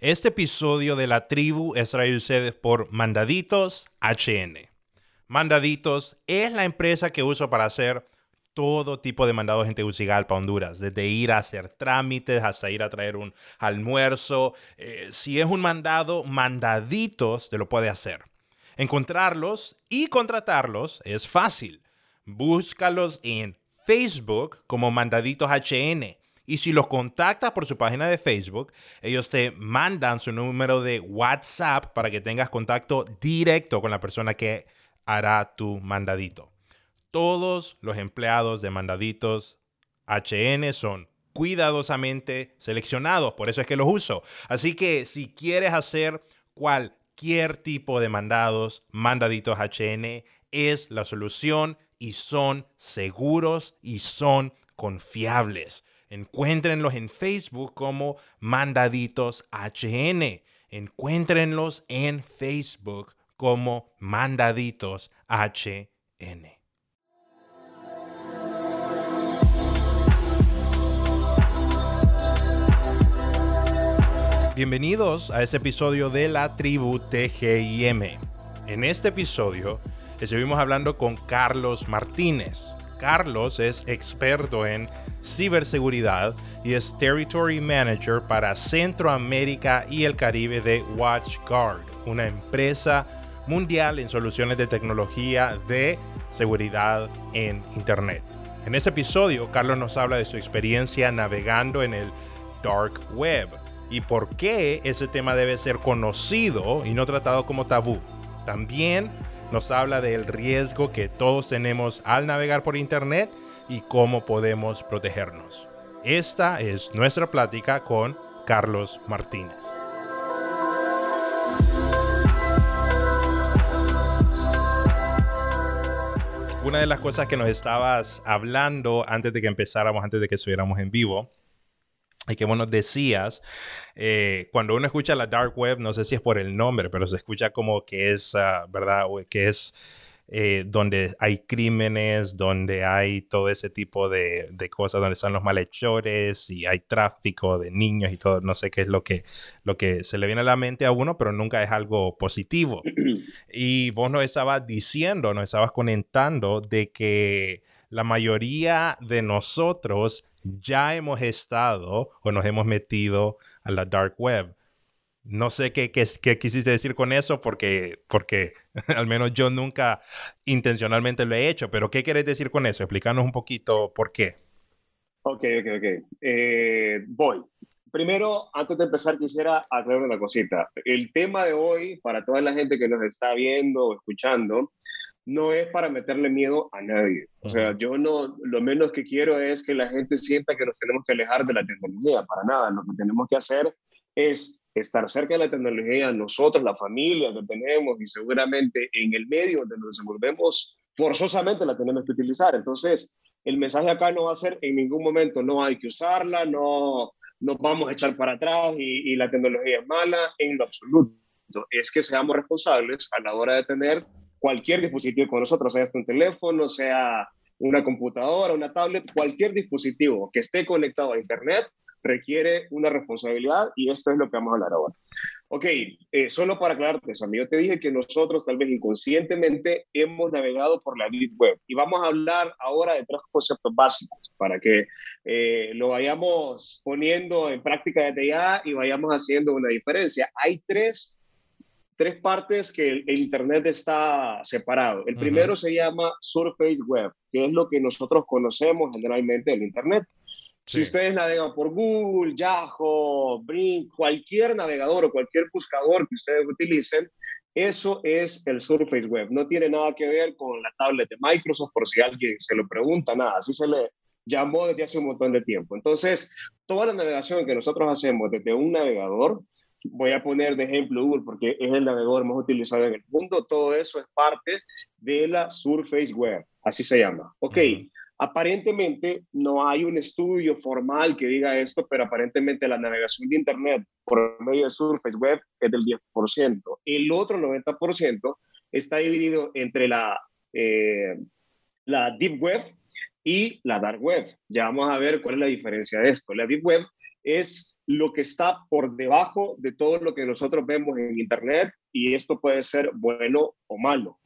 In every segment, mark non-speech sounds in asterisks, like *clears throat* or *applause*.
Este episodio de la tribu es traído ustedes por Mandaditos HN. Mandaditos es la empresa que uso para hacer todo tipo de mandados en Tegucigalpa, Honduras, desde ir a hacer trámites hasta ir a traer un almuerzo. Eh, si es un mandado, Mandaditos te lo puede hacer. Encontrarlos y contratarlos es fácil. Búscalos en Facebook como Mandaditos HN. Y si los contactas por su página de Facebook, ellos te mandan su número de WhatsApp para que tengas contacto directo con la persona que hará tu mandadito. Todos los empleados de mandaditos HN son cuidadosamente seleccionados, por eso es que los uso. Así que si quieres hacer cualquier tipo de mandados, mandaditos HN es la solución y son seguros y son confiables. Encuéntrenlos en Facebook como Mandaditos HN. Encuéntrenlos en Facebook como Mandaditos HN. Bienvenidos a este episodio de la tribu TGIM. En este episodio estuvimos hablando con Carlos Martínez. Carlos es experto en ciberseguridad y es Territory Manager para Centroamérica y el Caribe de WatchGuard, una empresa mundial en soluciones de tecnología de seguridad en Internet. En este episodio, Carlos nos habla de su experiencia navegando en el Dark Web y por qué ese tema debe ser conocido y no tratado como tabú. También nos habla del riesgo que todos tenemos al navegar por Internet y cómo podemos protegernos. Esta es nuestra plática con Carlos Martínez. Una de las cosas que nos estabas hablando antes de que empezáramos, antes de que estuviéramos en vivo, y que bueno, decías, eh, cuando uno escucha la dark web, no sé si es por el nombre, pero se escucha como que es, uh, ¿verdad? Que es eh, donde hay crímenes, donde hay todo ese tipo de, de, cosas, donde están los malhechores y hay tráfico de niños y todo, no sé qué es lo que, lo que se le viene a la mente a uno, pero nunca es algo positivo. *clears throat* Y vos nos estabas diciendo, nos estabas comentando de que la mayoría de nosotros ya hemos estado o nos hemos metido a la dark web. No sé qué, qué, qué, quisiste decir con eso porque, porque *laughs* al menos yo nunca intencionalmente lo he hecho, pero ¿qué quieres decir con eso? Explícanos un poquito por qué. Ok, ok, ok. Eh, voy. Primero, antes de empezar, quisiera aclarar una cosita. El tema de hoy, para toda la gente que nos está viendo o escuchando, no es para meterle miedo a nadie. O sea, yo no, lo menos que quiero es que la gente sienta que nos tenemos que alejar de la tecnología, para nada. Lo que tenemos que hacer es estar cerca de la tecnología, nosotros, la familia que tenemos y seguramente en el medio donde nos desenvolvemos, forzosamente la tenemos que utilizar. Entonces, el mensaje acá no va a ser en ningún momento no hay que usarla, no nos vamos a echar para atrás y, y la tecnología es mala, en lo absoluto. Es que seamos responsables a la hora de tener cualquier dispositivo con nosotros, sea un teléfono, sea una computadora, una tablet, cualquier dispositivo que esté conectado a Internet requiere una responsabilidad y esto es lo que vamos a hablar ahora. Ok, eh, solo para aclararte, Sam, yo te dije que nosotros tal vez inconscientemente hemos navegado por la Deep Web y vamos a hablar ahora de tres conceptos básicos para que eh, lo vayamos poniendo en práctica desde ya y vayamos haciendo una diferencia. Hay tres tres partes que el, Internet está separado. El primero se llama Surface Web, que es lo que nosotros conocemos generalmente del Internet. Si ustedes navegan por Google, Yahoo, Brink, cualquier navegador o cualquier buscador que ustedes utilicen, eso es el Surface Web. No tiene nada que ver con la tablet de Microsoft, por si alguien se lo pregunta, nada. Así se le llamó desde hace un montón de tiempo. Entonces, toda la navegación que nosotros hacemos desde un navegador voy a poner de ejemplo Google porque es el navegador más utilizado en el mundo, todo eso es parte de la Surface Web, así se llama. Ok, aparentemente no hay un estudio formal que diga esto, pero aparentemente la navegación de Internet por medio de Surface Web es del 10%. El otro 90% está dividido entre la, eh, la Deep Web y la Dark Web. Ya vamos a ver cuál es la diferencia de esto. La Deep Web es lo que está por debajo de todo lo que nosotros vemos en Internet y esto puede ser bueno o malo.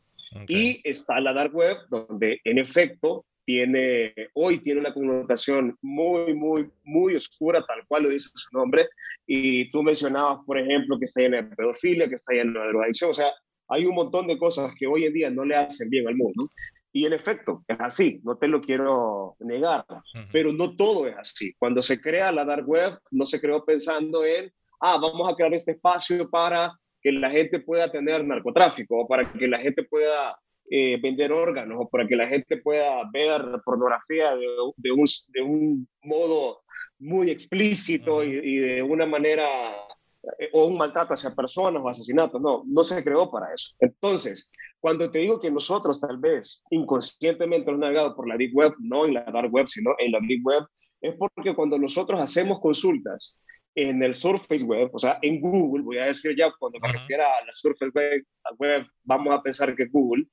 Y está la dark web, donde en efecto tiene, hoy tiene una connotación muy, muy, muy oscura, tal cual lo dice su nombre. Y tú mencionabas, por ejemplo, que está llena de pedofilia, que está llena de drogadicción. O sea, hay un montón de cosas que hoy en día no le hacen bien al mundo. Y en efecto, es así, no te lo quiero negar, pero no todo es así. Cuando se crea la dark web, no se creó pensando en, ah, vamos a crear este espacio para que la gente pueda tener narcotráfico o para que la gente pueda eh, vender órganos o para que la gente pueda ver pornografía de, de, un, de un, modo muy explícito y, y, de una manera eh, o un maltrato hacia personas o asesinatos. No, no se creó para eso. Entonces, cuando te digo que nosotros tal vez inconscientemente hemos navegado por la Deep Web, no en la Dark Web, sino en la Deep Web, es porque cuando nosotros hacemos consultas en el Surface Web, o sea, en Google, voy a decir ya, cuando me refiero a la Surface Web, vamos a pensar que Google,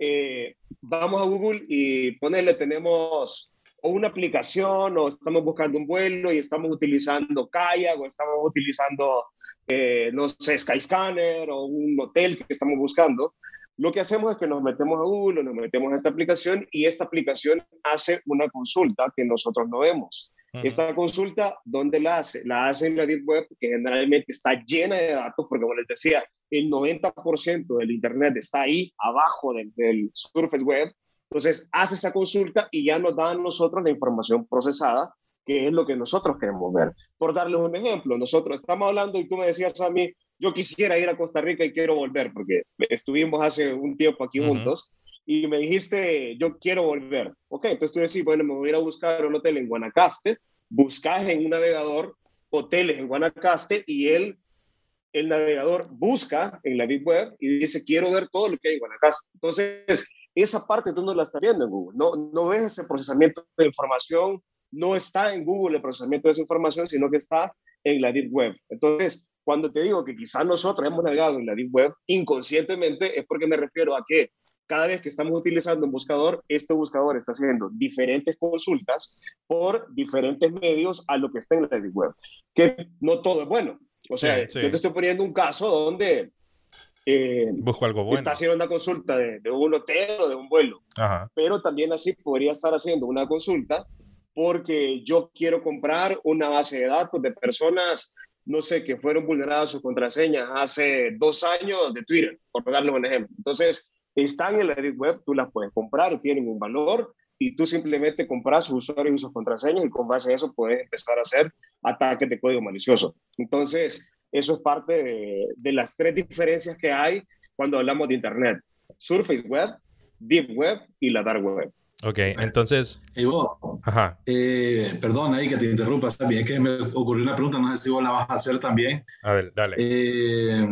eh, vamos a Google y ponerle, tenemos o una aplicación o estamos buscando un vuelo y estamos utilizando Kayak o estamos utilizando, eh, no sé, Skyscanner o un hotel que estamos buscando. Lo que hacemos es que nos metemos a Google, nos metemos a esta aplicación y esta aplicación hace una consulta que nosotros no vemos. Esta consulta, ¿dónde la hace? La hace en la Deep Web, que generalmente está llena de datos, porque como les decía, el 90% del Internet está ahí, abajo del, del Surface Web. Entonces, hace esa consulta y ya nos da a nosotros la información procesada, que es lo que nosotros queremos ver. Por darles un ejemplo, nosotros estamos hablando y tú me decías a mí, yo quisiera ir a Costa Rica y quiero volver, porque estuvimos hace un tiempo aquí juntos, y me dijiste, yo quiero volver. Ok, entonces tú decís, bueno, me voy a buscar un hotel en Guanacaste, buscas en un navegador hoteles en Guanacaste y él, el navegador, busca en la Deep Web y dice, quiero ver todo lo que hay en Guanacaste. Entonces, esa parte tú no la estás viendo en Google, no, no ves ese procesamiento de información, no está en Google el procesamiento de esa información, sino que está en la Deep Web. Entonces, cuando te digo que quizás nosotros hemos navegado en la Deep Web inconscientemente, es porque me refiero a que cada vez que estamos utilizando un buscador, este buscador está haciendo diferentes consultas por diferentes medios a lo que está en la Web. Que no todo es bueno. O sea, yo te estoy poniendo un caso donde eh, Busco algo bueno. está haciendo una consulta de, un hotel o de un vuelo. Pero también así podría estar haciendo una consulta porque yo quiero comprar una base de datos de personas no sé, que fueron vulneradas sus contraseñas hace dos años de Twitter, por darle un ejemplo. Entonces, están en la red web, tú las puedes comprar, tienen un valor y tú simplemente compras sus usuarios y sus contraseñas y con base a eso puedes empezar a hacer ataques de código malicioso. Entonces, eso es parte de, de las tres diferencias que hay cuando hablamos de Internet. Surface Web, Deep Web y la Dark Web. Ok, entonces. Y vos, Ajá. Eh, perdón ahí que te interrumpa, también que me ocurrió una pregunta, no sé si vos la vas a hacer también. A ver, dale. Eh,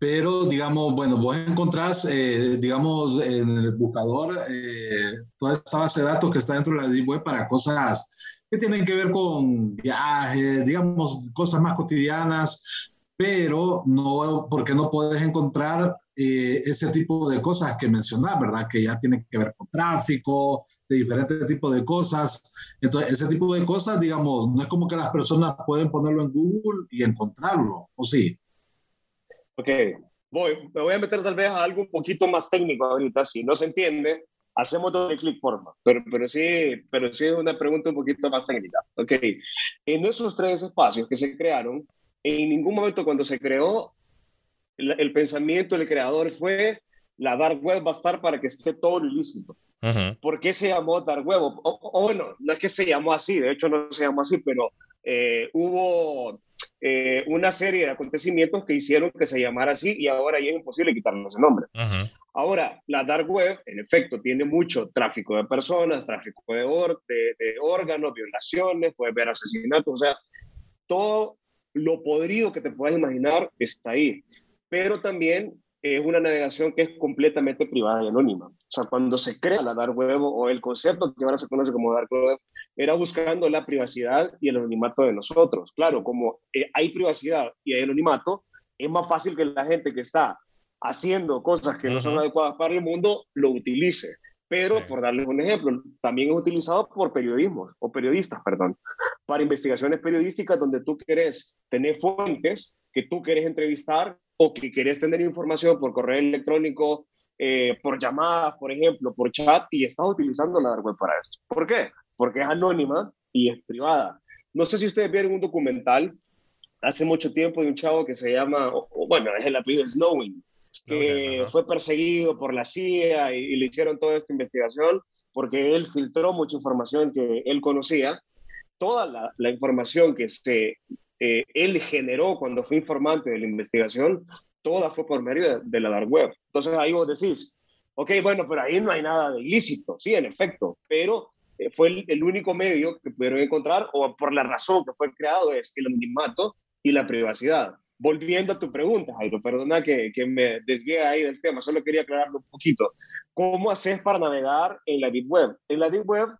pero, digamos, bueno, vos encontrás, eh, digamos, en el buscador eh, toda esa base de datos que está dentro de la Deep Web para cosas que tienen que ver con viajes, digamos, cosas más cotidianas, pero no, porque no puedes encontrar eh, ese tipo de cosas que mencionas, ¿verdad? Que ya tienen que ver con tráfico, de diferentes tipos de cosas. Entonces, ese tipo de cosas, digamos, no es como que las personas pueden ponerlo en Google y encontrarlo, ¿o sí? Ok, voy, me voy a meter tal vez a algo un poquito más técnico ahorita, si no se entiende, hacemos doble clic, forma, pero, pero, sí, pero sí es una pregunta un poquito más técnica. Ok, en esos tres espacios que se crearon, en ningún momento cuando se creó, el, pensamiento del creador fue la dark web va a estar para que esté todo ilícito. ¿Por qué se llamó dark web? O, bueno, no es que se llamó así, de hecho no se llamó así, pero eh, hubo eh, una serie de acontecimientos que hicieron que se llamara así y ahora ya es imposible quitarle ese nombre. Ahora, la dark web, en efecto, tiene mucho tráfico de personas, tráfico de, de órganos, violaciones, puedes ver asesinatos, o sea, todo lo podrido que te puedas imaginar está ahí. Pero también es una navegación que es completamente privada y anónima. O sea, cuando se crea la dark web o el concepto que ahora se conoce como dark web, era buscando la privacidad y el anonimato de nosotros. Claro, como eh, hay privacidad y hay anonimato, es más fácil que la gente que está haciendo cosas que no son adecuadas para el mundo lo utilice. Pero, por darles un ejemplo, también es utilizado por periodismo, o periodistas, perdón, para investigaciones periodísticas donde tú quieres tener fuentes que tú quieres entrevistar o que quieres tener información por correo electrónico, eh, por llamadas, por ejemplo, por chat, y estás utilizando la dark web para esto. ¿Por qué? Porque es anónima y es privada. No sé si ustedes vieron un documental hace mucho tiempo de un chavo que se llama, bueno, es el apellido Snowing, que fue perseguido por la CIA y, le hicieron toda esta investigación porque él filtró mucha información que él conocía. Toda la, información que se, eh, él generó cuando fue informante de la investigación, toda fue por medio de, la dark web. Entonces ahí vos decís, ok, bueno, pero ahí no hay nada de ilícito, sí, en efecto, pero fue el, el, único medio que pudieron encontrar, o por la razón que fue creado, es el anonimato y la privacidad volviendo a tu pregunta, Jairo, perdona que, que me desvíe ahí del tema, solo quería aclararlo un poquito. ¿Cómo haces para navegar en la Deep Web? En la Deep Web,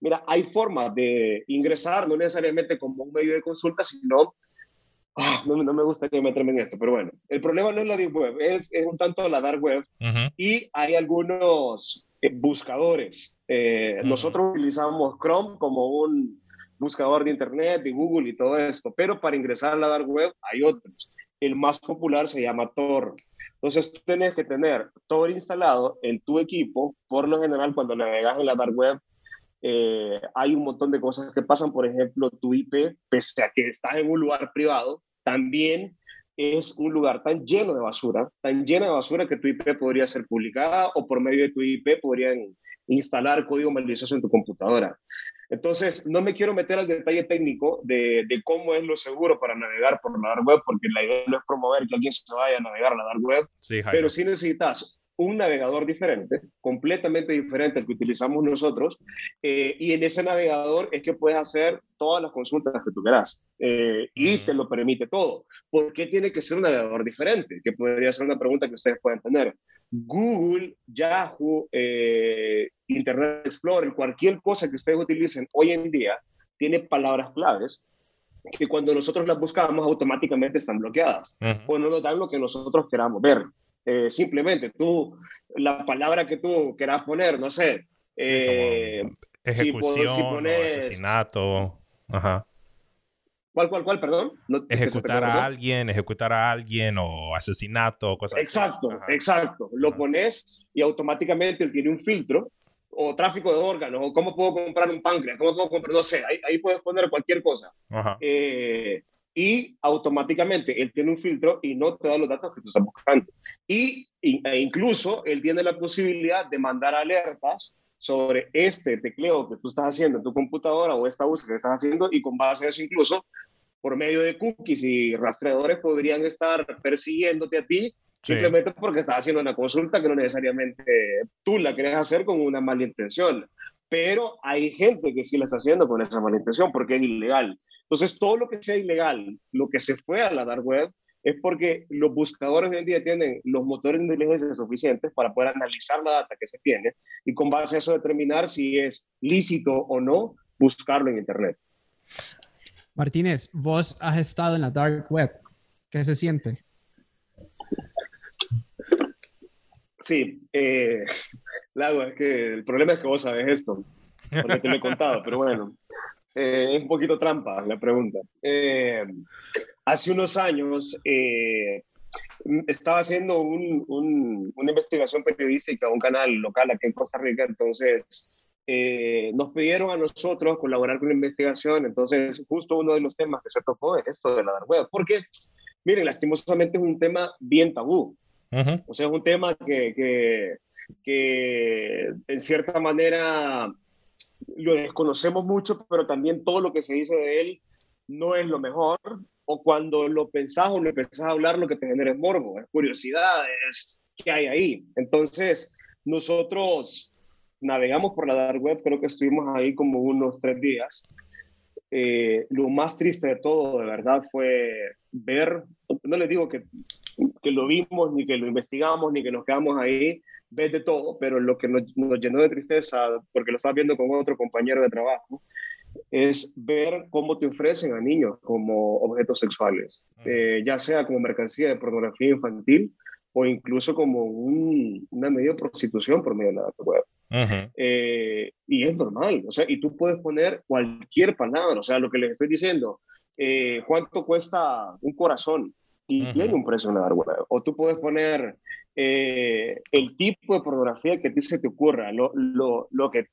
mira, hay formas de ingresar, no necesariamente como un medio de consulta, sino... Ah, no, no, me gustaría meterme en esto, pero bueno, el problema no es la Deep Web, es, es un tanto la Dark Web y hay algunos eh, buscadores. Eh, nosotros utilizamos Chrome como un buscador de Internet, de Google y todo esto, pero para ingresar a la dark web hay otros. El más popular se llama Tor. Entonces tú tienes que tener Tor instalado en tu equipo. Por lo general, cuando navegas en la dark web, eh, hay un montón de cosas que pasan. Por ejemplo, tu IP, pese a que estás en un lugar privado, también es un lugar tan lleno de basura, tan lleno de basura que tu IP podría ser publicada o por medio de tu IP podrían instalar código malicioso en tu computadora. Entonces, no me quiero meter al detalle técnico de, cómo es lo seguro para navegar por la dark web, porque la idea no es promover que alguien se vaya a navegar a la dark web, pero sí necesitas un navegador diferente, completamente diferente al que utilizamos nosotros, eh, y en ese navegador es que puedes hacer todas las consultas que tú quieras, eh, y te lo permite todo. ¿Por qué tiene que ser un navegador diferente? Que podría ser una pregunta que ustedes pueden tener. Google, Yahoo, eh, Internet Explorer, cualquier cosa que ustedes utilicen hoy en día, tiene palabras claves que cuando nosotros las buscamos automáticamente están bloqueadas o no nos dan lo que nosotros queramos ver. Eh, simplemente tú, la palabra que tú quieras poner, no sé. Eh, ejecución, asesinato. Ajá. ¿Cuál, cuál, cuál, perdón? ejecutar a alguien, ejecutar a alguien o asesinato, cosas Exacto, exacto. Lo pones y automáticamente él tiene un filtro o tráfico de órganos, o cómo puedo comprar un páncreas, cómo puedo comprar, no sé, ahí, puedes poner cualquier cosa. Eh, y automáticamente él tiene un filtro y no te da los datos que tú estás buscando. Y, e incluso él tiene la posibilidad de mandar alertas sobre este tecleo que tú estás haciendo en tu computadora o esta búsqueda que estás haciendo y con base a eso incluso por medio de cookies y rastreadores podrían estar persiguiéndote a ti simplemente porque estás haciendo una consulta que no necesariamente tú la quieres hacer con una mala intención. Pero hay gente que sí la está haciendo con esa mala intención porque es ilegal. Entonces, todo lo que sea ilegal, lo que se fue a la dark web, es porque los buscadores hoy en día tienen los motores de inteligencia suficientes para poder analizar la data que se tiene y con base a eso determinar si es lícito o no buscarlo en Internet. Martínez, vos has estado en la dark web. ¿Qué se siente? Sí, eh, *laughs* Lago, es que el problema es que vos sabes esto, porque te lo he contado, pero bueno, eh, es un poquito trampa la pregunta. Eh, hace unos años eh, estaba haciendo una investigación periodística, un canal local aquí en Costa Rica, entonces eh, nos pidieron a nosotros colaborar con la investigación, entonces justo uno de los temas que se tocó es esto de la dark web, porque, miren, lastimosamente es un tema bien tabú, o sea, es un tema que, que, que en cierta manera lo desconocemos mucho, pero también todo lo que se dice de él no es lo mejor, o cuando lo pensás o lo empezás a hablar, lo que te genera es morbo, es curiosidad, es qué hay ahí. Entonces, nosotros navegamos por la dark web, creo que estuvimos ahí como unos tres días. Eh, lo más triste de todo, de verdad, fue ver, no les digo que, que lo vimos, ni que lo investigamos, ni que nos quedamos ahí, ves de todo, pero lo que nos, nos llenó de tristeza, porque lo estaba viendo con otro compañero de trabajo, es ver cómo te ofrecen a niños como objetos sexuales, eh, ya sea como mercancía de pornografía infantil o incluso como una medida de prostitución por medio de la web. Eh, y es normal, o sea, y tú puedes poner cualquier palabra, o sea, lo que les estoy diciendo, eh, ¿cuánto cuesta un corazón? Y tiene un precio en la dark web. O tú puedes poner eh, el tipo de pornografía que a ti se te ocurra, lo, lo, lo, que,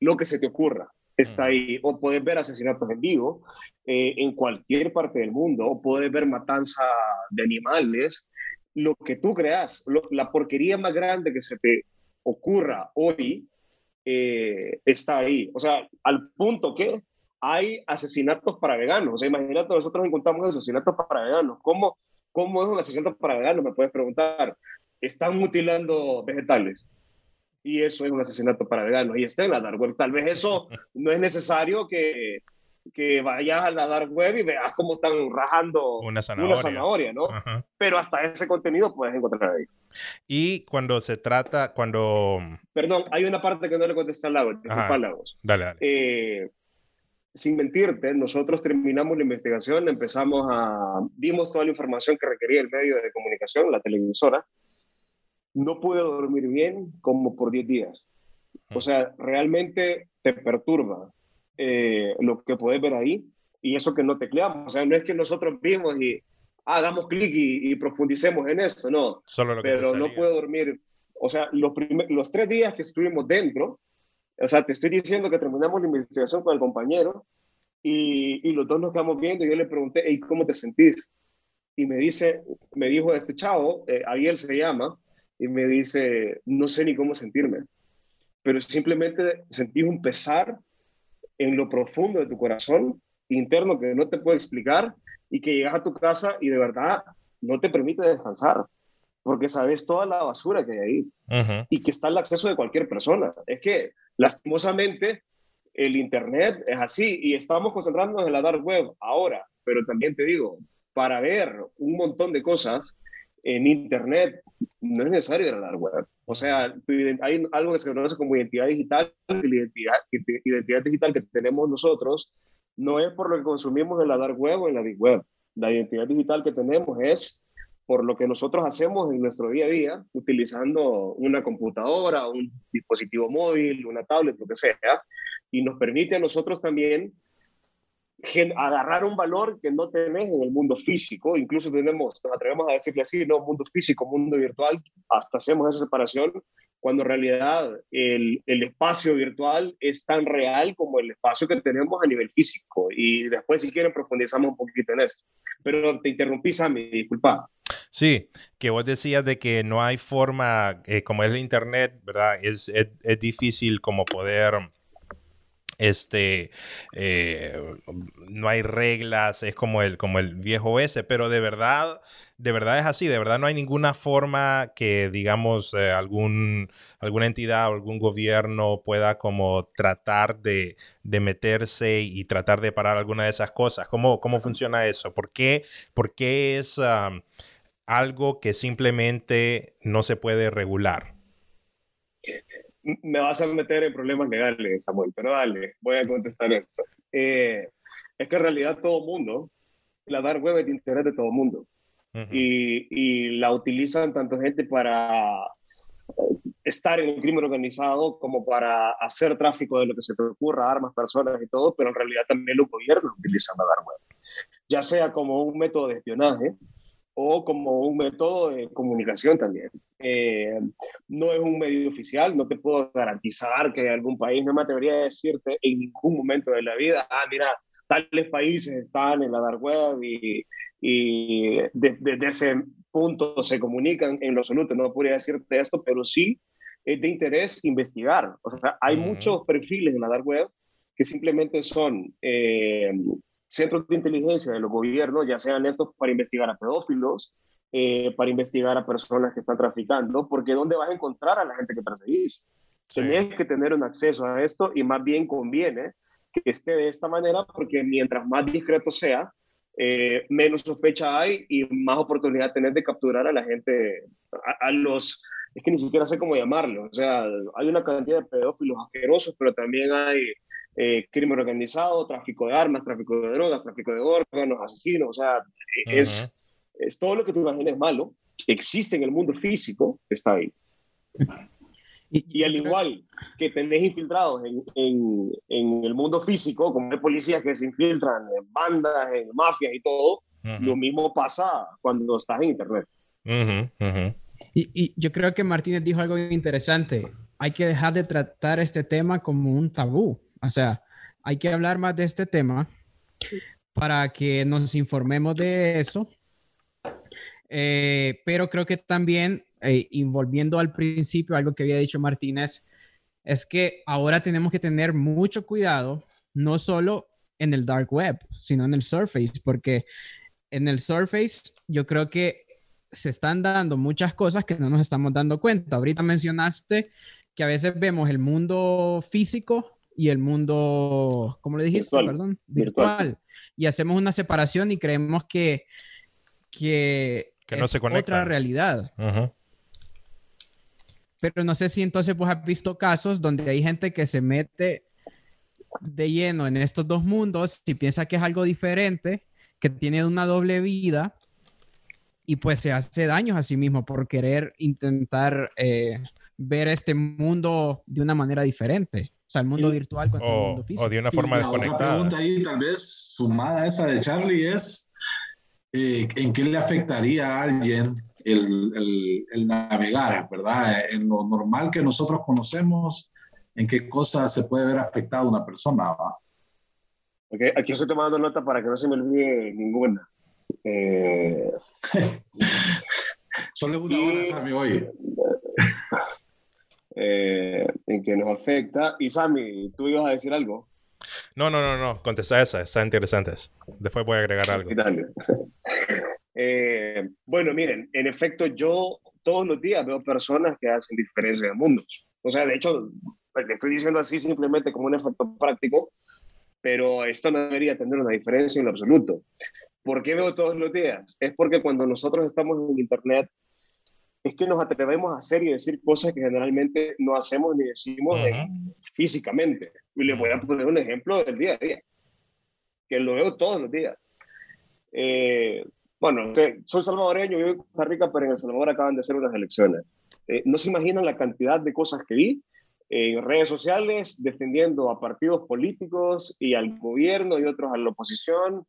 lo que se te ocurra está ahí. O puedes ver asesinatos en vivo en cualquier parte del mundo, o puedes ver matanza de animales, lo que tú creas, la porquería más grande que se te ocurra hoy eh, está ahí. O sea, al punto que hay asesinatos para veganos. O sea, imagínate, nosotros encontramos asesinatos para veganos. ¿Cómo, cómo es un asesinato para veganos? Me puedes preguntar. Están mutilando vegetales. Y eso es un asesinato para veganos. Y está en la dark web. Tal vez eso *laughs* no es necesario que, que vayas a la dark web y veas cómo están rajando una zanahoria, ¿no? Pero hasta ese contenido puedes encontrar ahí. Y cuando se trata, cuando... Perdón, hay una parte que no le contesté al lago, Dale, dale. Eh, sin mentirte, nosotros terminamos la investigación, empezamos a... Dimos toda la información que requería el medio de comunicación, la televisora. No pude dormir bien como por 10 días. O sea, realmente te perturba eh, lo que puedes ver ahí y eso que no tecleamos. O sea, no es que nosotros vimos y hagamos clic y, profundicemos en esto, no. Solo lo que Pero no puedo dormir. O sea, los, los tres días que estuvimos dentro, o sea, te estoy diciendo que terminamos la investigación con el compañero y, y los dos nos quedamos viendo y yo le pregunté, ¿y ¿cómo te sentís? Y me dice, me dijo este chavo, eh, Ariel se llama, y me dice, no sé ni cómo sentirme, pero simplemente sentí un pesar en lo profundo de tu corazón interno que no te puedo explicar y que llegas a tu casa y de verdad no te permite descansar porque sabes toda la basura que hay ahí y que está al acceso de cualquier persona. Es que lastimosamente el Internet es así y estamos concentrándonos en la dark web ahora, pero también te digo, para ver un montón de cosas en Internet no es necesario ir la dark web. O sea, hay algo que se conoce como identidad digital, la identidad, identidad digital que tenemos nosotros no es por lo que consumimos en la dark web o en la deep web. La identidad digital que tenemos es por lo que nosotros hacemos en nuestro día a día, utilizando una computadora, un dispositivo móvil, una tablet, lo que sea, y nos permite a nosotros también agarrar un valor que no tenés en el mundo físico, incluso tenemos, nos atrevemos a decirle así, no, mundo físico, mundo virtual, hasta hacemos esa separación, cuando en realidad el, el, espacio virtual es tan real como el espacio que tenemos a nivel físico. Y después, si quieren, profundizamos un poquito en esto. Pero te interrumpí, Sammy, disculpa. Sí, que vos decías de que no hay forma, eh, como es el Internet, ¿verdad? Es, es, es difícil como poder este, eh, no hay reglas, es como el, como el viejo ese, pero de verdad, de verdad es así, de verdad no hay ninguna forma que, digamos, eh, algún, alguna entidad o algún gobierno pueda como tratar de, de, meterse y tratar de parar alguna de esas cosas. ¿Cómo, cómo funciona eso? ¿Por qué, por qué es algo que simplemente no se puede regular? Me vas a meter en problemas legales, Samuel, pero dale, voy a contestar esto. Eh, es que en realidad todo mundo, la dark web es de interés de todo mundo. y, y, la utilizan tanto gente para eh, estar en el crimen organizado como para hacer tráfico de lo que se te ocurra, armas, personas y todo, pero en realidad también los gobiernos utilizan la dark web. Ya sea como un método de espionaje, o como un método de comunicación también. Eh, no es un medio oficial, no te puedo garantizar que algún país, no me atrevería a decirte en ningún momento de la vida, ah, mira, tales países están en la dark web y, y desde ese punto se comunican en lo absoluto, no podría decirte esto, pero sí es de interés investigar. O sea, hay muchos perfiles en la dark web que simplemente son eh, centros de inteligencia de los gobiernos, ya sean estos para investigar a pedófilos, eh, para investigar a personas que están traficando, porque ¿dónde vas a encontrar a la gente que perseguís? Sí. Tenés que tener un acceso a esto y más bien conviene que esté de esta manera, porque mientras más discreto sea, eh, menos sospecha hay y más oportunidad tenés de capturar a la gente, a, a los, es que ni siquiera sé cómo llamarlo, o sea, hay una cantidad de pedófilos asquerosos, pero también hay eh, crimen organizado, tráfico de armas, tráfico de drogas, tráfico de órganos, asesinos, o sea, es, es todo lo que tú imagines malo, existe en el mundo físico, está ahí. Y, al igual que tenés infiltrados en, en, en, el mundo físico, como hay policías que se infiltran en bandas, en mafias y todo, lo mismo pasa cuando estás en Internet. Y, y, yo creo que Martínez dijo algo interesante. Hay que dejar de tratar este tema como un tabú. O sea, hay que hablar más de este tema para que nos informemos de eso. Eh, pero creo que también, eh, y volviendo al principio, algo que había dicho Martínez, es que ahora tenemos que tener mucho cuidado, no solo en el dark web, sino en el surface, porque en el surface yo creo que se están dando muchas cosas que no nos estamos dando cuenta. Ahorita mencionaste que a veces vemos el mundo físico y el mundo, ¿cómo le dijiste? Perdón, virtual. Y hacemos una separación y creemos que, que, no es otra realidad. Pero no sé si entonces pues has visto casos donde hay gente que se mete de lleno en estos dos mundos y piensa que es algo diferente, que tiene una doble vida y pues se hace daños a sí mismo por querer intentar eh, ver este mundo de una manera diferente. O sea, el mundo virtual con el mundo físico. O de una forma desconectada. La pregunta ahí, tal vez sumada a esa de Charlie, es eh, ¿en qué le afectaría a alguien el, el, navegar, verdad? En lo normal que nosotros conocemos, ¿en qué cosas se puede ver afectada una persona? Okay, aquí estoy tomando nota para que no se me olvide ninguna. Eh... *laughs* Solo una hora, Sammy, hoy. *laughs* Eh, en que nos afecta. Y Sammy, ¿tú ibas a decir algo? No, no, no, no. Contesta esa, están interesantes. Después voy a agregar algo. *laughs* Eh, bueno, miren, en efecto, yo todos los días veo personas que hacen diferencia de mundos. O sea, de hecho, le estoy diciendo así simplemente como un efecto práctico, pero esto no debería tener una diferencia en lo absoluto. ¿Por qué veo todos los días? Es porque cuando nosotros estamos en Internet, es que nos atrevemos a hacer y decir cosas que generalmente no hacemos ni decimos físicamente. Y les voy a poner un ejemplo del día a día, que lo veo todos los días. Eh, bueno, soy salvadoreño, vivo en Costa Rica, pero en El Salvador acaban de hacer unas elecciones. Eh, no se imaginan la cantidad de cosas que vi en redes sociales defendiendo a partidos políticos y al gobierno y otros a la oposición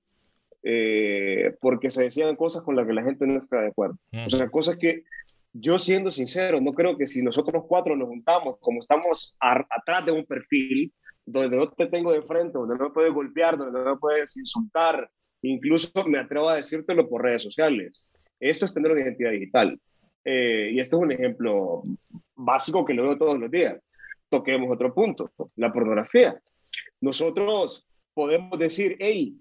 eh, porque se decían cosas con las que la gente no está de acuerdo. O sea, cosas que yo siendo sincero, no creo que si nosotros cuatro nos juntamos, como estamos atrás de un perfil, donde no te tengo de frente, donde no me puedes golpear, donde no me puedes insultar, incluso me atrevo a decírtelo por redes sociales. Esto es tener una identidad digital. Eh, y esto es un ejemplo básico que lo veo todos los días. Toquemos otro punto, la pornografía. Nosotros podemos decir, hey,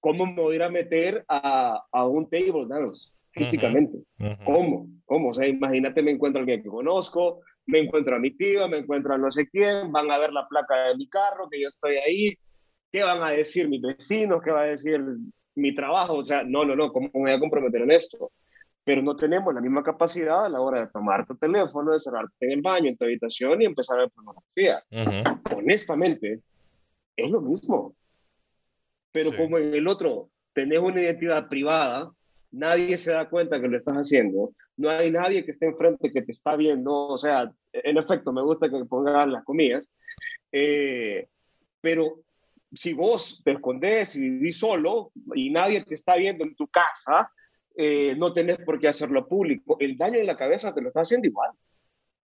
¿cómo me voy a meter a, a un table dance físicamente? ¿Cómo? ¿Cómo? O sea, imagínate, me encuentro a alguien que conozco, me encuentro a mi tío, me encuentro a no sé quién, van a ver la placa de mi carro, que yo estoy ahí, ¿qué van a decir mis vecinos? ¿Qué va a decir mi trabajo? O sea, no, no, no, ¿cómo me voy a comprometer en esto? Pero no tenemos la misma capacidad a la hora de tomar tu teléfono, de cerrarte en el baño, en tu habitación y empezar a ver pornografía. Honestamente, es lo mismo. Pero como en el otro tenés una identidad privada, nadie se da cuenta que lo estás haciendo, no hay nadie que esté enfrente que te está viendo, o sea, en efecto, me gusta que pongan las comillas, eh, pero si vos te escondes y vivís solo y nadie te está viendo en tu casa, eh, no tenés por qué hacerlo público. El daño en la cabeza te lo está haciendo igual,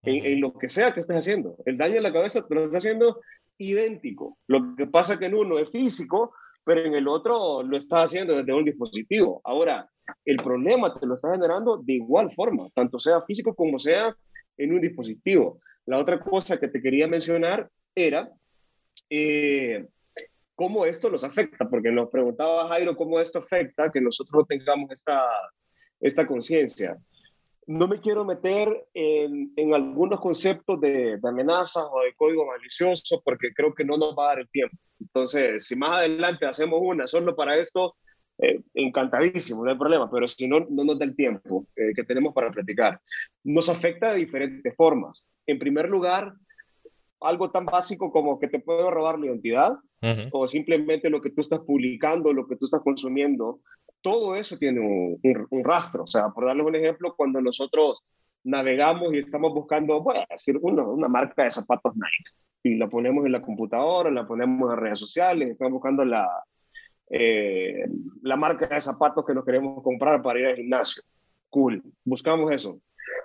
en, en, lo que sea que estés haciendo. El daño en la cabeza te lo está haciendo idéntico. Lo que pasa es que en uno es físico, pero en el otro lo está haciendo desde un dispositivo. Ahora, el problema te lo está generando de igual forma, tanto sea físico como sea en un dispositivo. La otra cosa que te quería mencionar era eh, cómo esto nos afecta, porque nos preguntaba Jairo cómo esto afecta que nosotros no tengamos esta, esta conciencia no me quiero meter en, en algunos conceptos de, de, amenazas o de código malicioso porque creo que no nos va a dar el tiempo. Entonces, si más adelante hacemos una solo para esto, eh, encantadísimo, no hay problema, pero si no, no nos da el tiempo eh, que tenemos para platicar. Nos afecta de diferentes formas. En primer lugar, algo tan básico como que te puedo robar la identidad o simplemente lo que tú estás publicando, lo que tú estás consumiendo, todo eso tiene un, rastro. O sea, por darles un ejemplo, cuando nosotros navegamos y estamos buscando, voy a decir, una marca de zapatos Nike. Y la ponemos en la computadora, la ponemos en redes sociales, estamos buscando la, eh, la marca de zapatos que nos queremos comprar para ir al gimnasio. Cool, buscamos eso.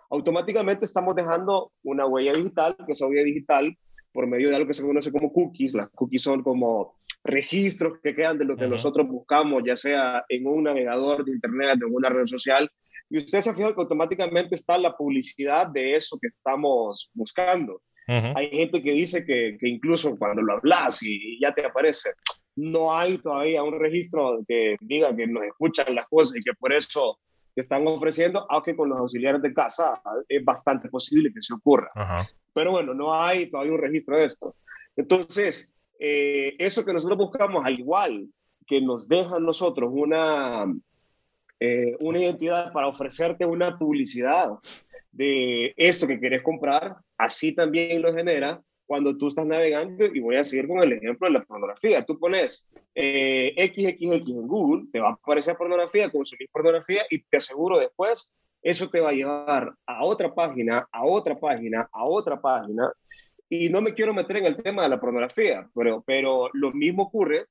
Automáticamente estamos dejando una huella digital, que esa huella digital, por medio de algo que se conoce como cookies, las cookies son como registros que quedan de lo que nosotros buscamos, ya sea en un navegador de internet, en una red social, y usted se fija que automáticamente está la publicidad de eso que estamos buscando. Hay gente que dice que, que, incluso cuando lo hablas y, ya te aparece, no hay todavía un registro que diga que nos escuchan las cosas y que por eso están ofreciendo, aunque con los auxiliares de casa es bastante posible que se ocurra. Pero bueno, no hay todavía un registro de esto. Entonces, eh, eso que nosotros buscamos, al igual que nos deja a nosotros una, eh, una identidad para ofrecerte una publicidad de esto que quieres comprar, así también lo genera cuando tú estás navegando, y voy a seguir con el ejemplo de la pornografía. Tú pones eh, XXX en Google, te va a aparecer pornografía, consumir pornografía, y te aseguro después, eso te va a llevar a otra página, a otra página, a otra página, y no me quiero meter en el tema de la pornografía, pero, pero lo mismo ocurre,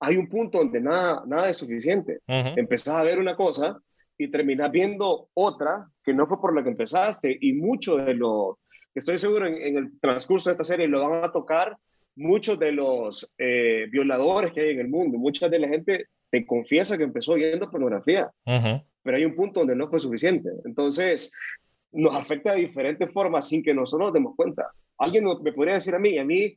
hay un punto donde nada, nada es suficiente. Empezás a ver una cosa y terminas viendo otra que no fue por la que empezaste y mucho de lo estoy seguro en, el transcurso de esta serie lo van a tocar muchos de los eh, violadores que hay en el mundo. Mucha de la gente te confiesa que empezó viendo pornografía, pero hay un punto donde no fue suficiente. Entonces, nos afecta de diferentes formas sin que nosotros nos demos cuenta. Alguien me podría decir a mí, a mí,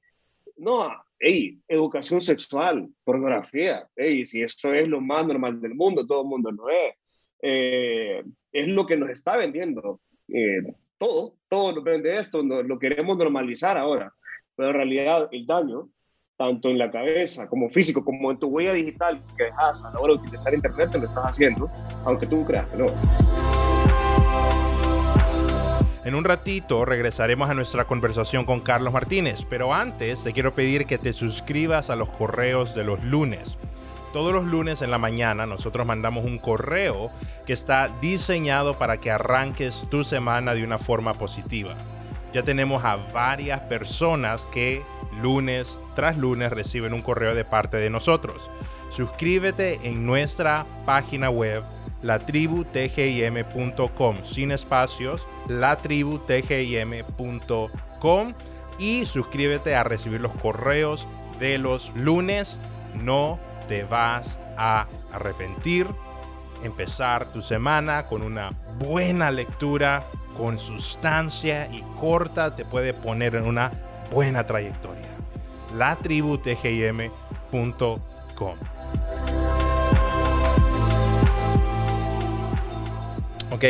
no, hey, educación sexual, pornografía, hey, si eso es lo más normal del mundo, todo el mundo lo es. Eh, es lo que nos está vendiendo. Eh, todo, todo nos vende esto, lo queremos normalizar ahora. Pero en realidad el daño, tanto en la cabeza como físico, como en tu huella digital que dejas a la hora de utilizar Internet, lo estás haciendo, aunque tú creas que no. En un ratito regresaremos a nuestra conversación con Carlos Martínez, pero antes te quiero pedir que te suscribas a los correos de los lunes. Todos los lunes en la mañana nosotros mandamos un correo que está diseñado para que arranques tu semana de una forma positiva. Ya tenemos a varias personas que lunes tras lunes reciben un correo de parte de nosotros. Suscríbete en nuestra página web latributgim.com sin espacios, latributgim.com y suscríbete a recibir los correos de los lunes. No te vas a arrepentir. Empezar tu semana con una buena lectura, con sustancia y corta, te puede poner en una buena trayectoria. latributgim.com Ok,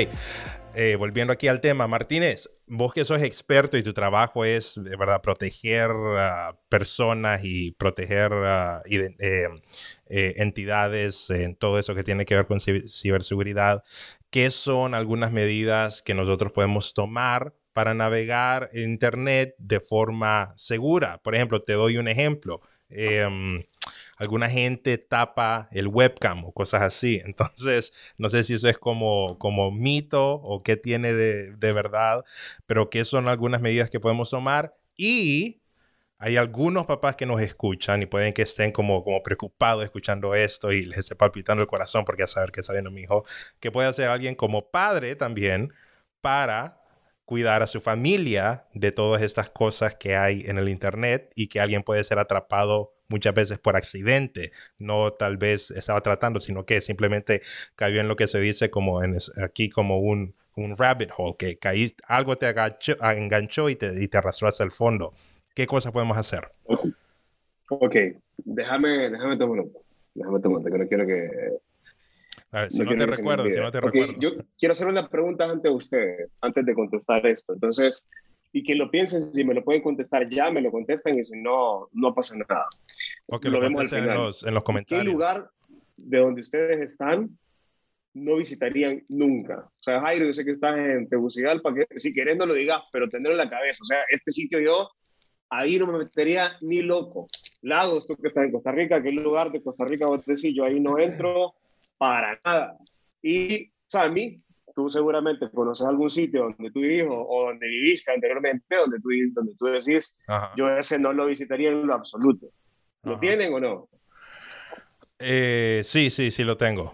eh, volviendo aquí al tema, Martínez, vos que sos experto y tu trabajo es, de verdad, proteger personas y proteger eh, eh, entidades en todo eso que tiene que ver con ciberseguridad, ¿qué son algunas medidas que nosotros podemos tomar para navegar Internet de forma segura? Por ejemplo, te doy un ejemplo. Em, alguna gente tapa el webcam o cosas así. *laughs* Entonces, no sé si eso es como, como mito o qué tiene de, de verdad, pero qué son algunas medidas que podemos tomar. Y hay algunos papás que nos escuchan y pueden que estén como, como preocupados escuchando esto y les esté palpitando el corazón porque a saber que está viendo mi hijo, que puede ser alguien como padre también para cuidar a su familia de todas estas cosas que hay en el Internet y que alguien puede ser atrapado muchas veces por accidente, no tal vez estaba tratando, sino que simplemente cayó en lo que se dice como en, aquí como un, un rabbit hole, que caí, algo te enganchó y te, y te arrastró hacia el fondo. ¿Qué cosas podemos hacer? Ok, déjame, déjame tomar Déjame tomar que no quiero que... A ver, si no, te recuerdo, si no te recuerdo. Yo quiero hacer una pregunta ante ustedes, antes de contestar esto. Entonces, y que lo piensen, si me lo pueden contestar ya, me lo contestan y si no, no pasa nada. O que lo, vemos En los, en los comentarios. ¿Qué lugar de donde ustedes están no visitarían nunca? O sea, Jairo, yo sé que estás en Tegucigalpa, que si querés no lo digas, pero tenerlo en la cabeza. O sea, este sitio yo, ahí no me metería ni loco. Lagos, tú que estás en Costa Rica, ¿qué lugar de Costa Rica vos decís? Yo ahí no entro para nada. Y, mí tú seguramente conoces algún sitio donde tu hijo o donde viviste anteriormente, donde tú, donde tú decís, yo ese no lo visitaría en lo absoluto. ¿Lo tienen o no? Eh, sí, sí, sí lo tengo.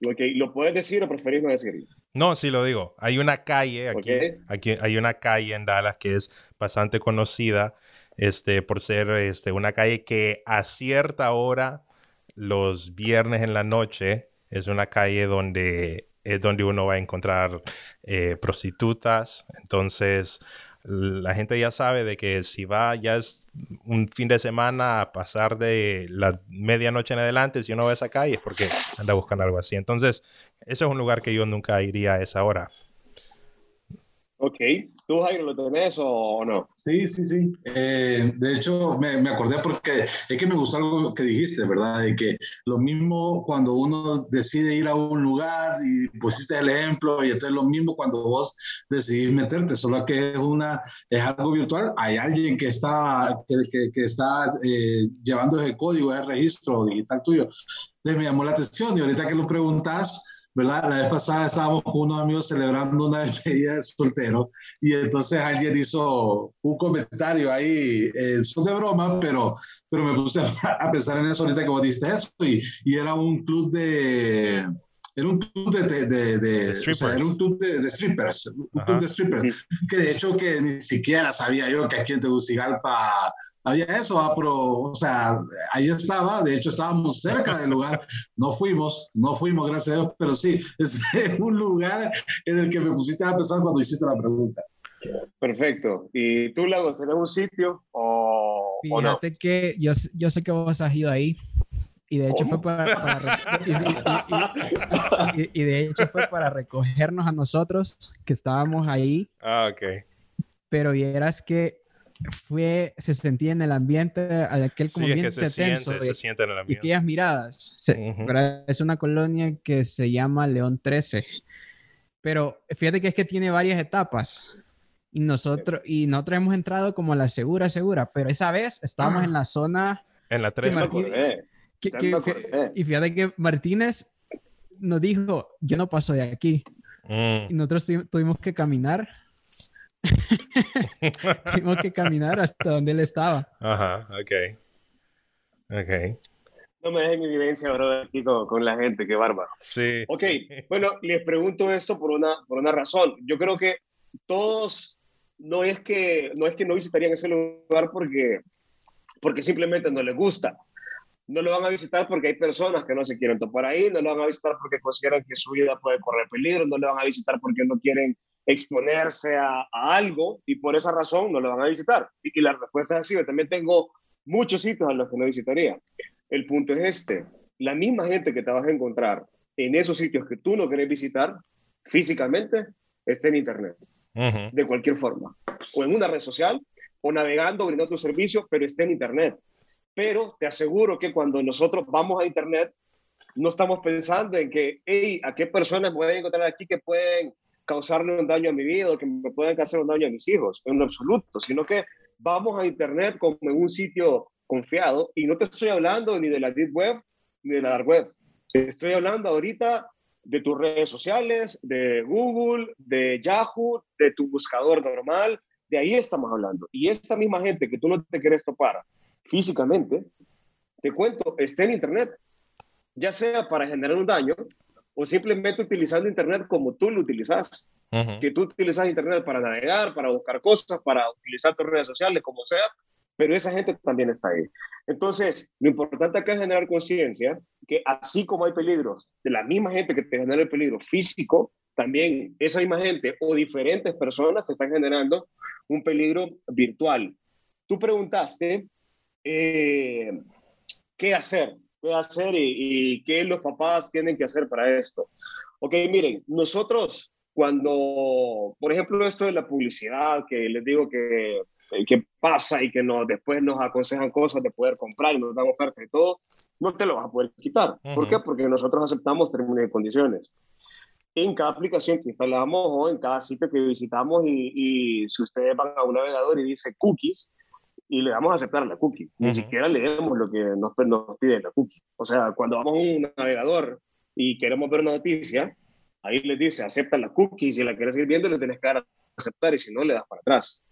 ¿lo puedes decir o preferís no decirlo? No, sí lo digo. Hay una calle aquí, aquí, hay una calle en Dallas que es bastante conocida este, por ser este, una calle que a cierta hora, los viernes en la noche, es una calle donde es donde uno va a encontrar eh, prostitutas. Entonces, la gente ya sabe de que si va ya es un fin de semana a pasar de la medianoche en adelante, si uno va a esa calle es porque anda buscando algo así. Entonces, ese es un lugar que yo nunca iría a esa hora. Ok, ¿tú Jairo lo tenés o no? Sí, sí, sí. Eh, de hecho, me, me, acordé porque es que me gustó algo que dijiste, ¿verdad? De que lo mismo cuando uno decide ir a un lugar y pusiste el ejemplo, y entonces lo mismo cuando vos decidís meterte, solo que es, una, es algo virtual, hay alguien que está, que, que, está eh, llevando ese código, ese registro digital tuyo. Entonces me llamó la atención y ahorita que lo preguntas, ¿verdad? La vez pasada estábamos con unos amigos celebrando una *laughs* despedida de soltero y entonces alguien hizo un comentario ahí, eh, son de broma, pero, pero me puse *laughs* a, pensar en eso ahorita que vos diste eso y, y era un club de... Era un club de, de, de, o sea, era un club de, strippers, un club de strippers, que de hecho que ni siquiera sabía yo que aquí en Tegucigalpa había eso, ah, pero, o sea, ahí estaba, de hecho estábamos cerca del lugar, no fuimos, no fuimos, gracias a Dios, pero sí, *laughs* es un lugar en el que me pusiste a pensar cuando hiciste la pregunta. Perfecto. ¿Y tú, Lagos, tenés un sitio o, Fíjate que yo, yo sé que vos has ido ahí y de hecho fue para, y, y, de hecho fue para recogernos a nosotros que estábamos ahí. Ah, ok. Pero vieras que fue, se sentía en el ambiente, aquel como ambiente tenso. Siente, en el ambiente. Y aquellas miradas. Es una colonia que se llama León 13. Pero fíjate que es que tiene varias etapas. Y nosotros, y nosotros hemos entrado como la segura, segura. Pero esa vez estábamos en la zona. En la 13. y fíjate que Martínez nos dijo: Yo no paso de aquí. Mm. Y nosotros tuvimos que caminar *laughs* Tengo que caminar hasta donde él estaba. Ajá, ok. Ok. No me dejen mi vivencia, bro, aquí con, la gente, qué bárbaro. Sí. Ok, bueno, les pregunto esto por una, por una razón. Yo creo que todos, no es que no, es que no visitarían ese lugar porque, porque simplemente no les gusta. No lo van a visitar porque hay personas que no se quieren topar ahí, no lo van a visitar porque consideran que su vida puede correr peligro, no lo van a visitar porque no quieren exponerse a, algo y por esa razón no lo van a visitar. Y, la respuesta es así, yo también tengo muchos sitios a los que no visitaría. El punto es este, la misma gente que te vas a encontrar en esos sitios que tú no querés visitar físicamente está en Internet, de cualquier forma, o en una red social, o navegando, brindando tu servicio, pero está en Internet. Pero te aseguro que cuando nosotros vamos a Internet, no estamos pensando en que, hey, ¿a qué personas voy a encontrar aquí que pueden causarle un daño a mi vida o que me puedan causar un daño a mis hijos, en absoluto, sino que vamos a Internet como en un sitio confiado y no te estoy hablando ni de la Deep Web ni de la Dark Web. Estoy hablando ahorita de tus redes sociales, de Google, de Yahoo, de tu buscador normal, de ahí estamos hablando. Y esta misma gente que tú no te quieres topar físicamente, te cuento, está en Internet, ya sea para generar un daño o simplemente utilizando Internet como tú lo utilizas. Que tú utilizas Internet para navegar, para buscar cosas, para utilizar tus redes sociales, como sea, pero esa gente también está ahí. Entonces, lo importante acá es generar conciencia que así como hay peligros de la misma gente que te genera el peligro físico, también esa misma gente o diferentes personas se están generando un peligro virtual. Tú preguntaste eh, qué hacer qué hacer y, y, qué los papás tienen que hacer para esto. Ok, miren, nosotros cuando, por ejemplo, esto de la publicidad, que les digo que, que pasa y que no, después nos aconsejan cosas de poder comprar y nos dan ofertas y todo, no te lo vas a poder quitar. ¿Por qué? Porque nosotros aceptamos términos y condiciones. En cada aplicación que instalamos o en cada sitio que visitamos y, y si ustedes van a un navegador y dice cookies, y le damos a aceptar la cookie. Ni siquiera leemos lo que nos, nos, pide la cookie. O sea, cuando vamos a un navegador y queremos ver una noticia, Ahí les dice, acepta la cookie, si la quieres ir viendo, le tienes que dar a aceptar y si no, le das para atrás.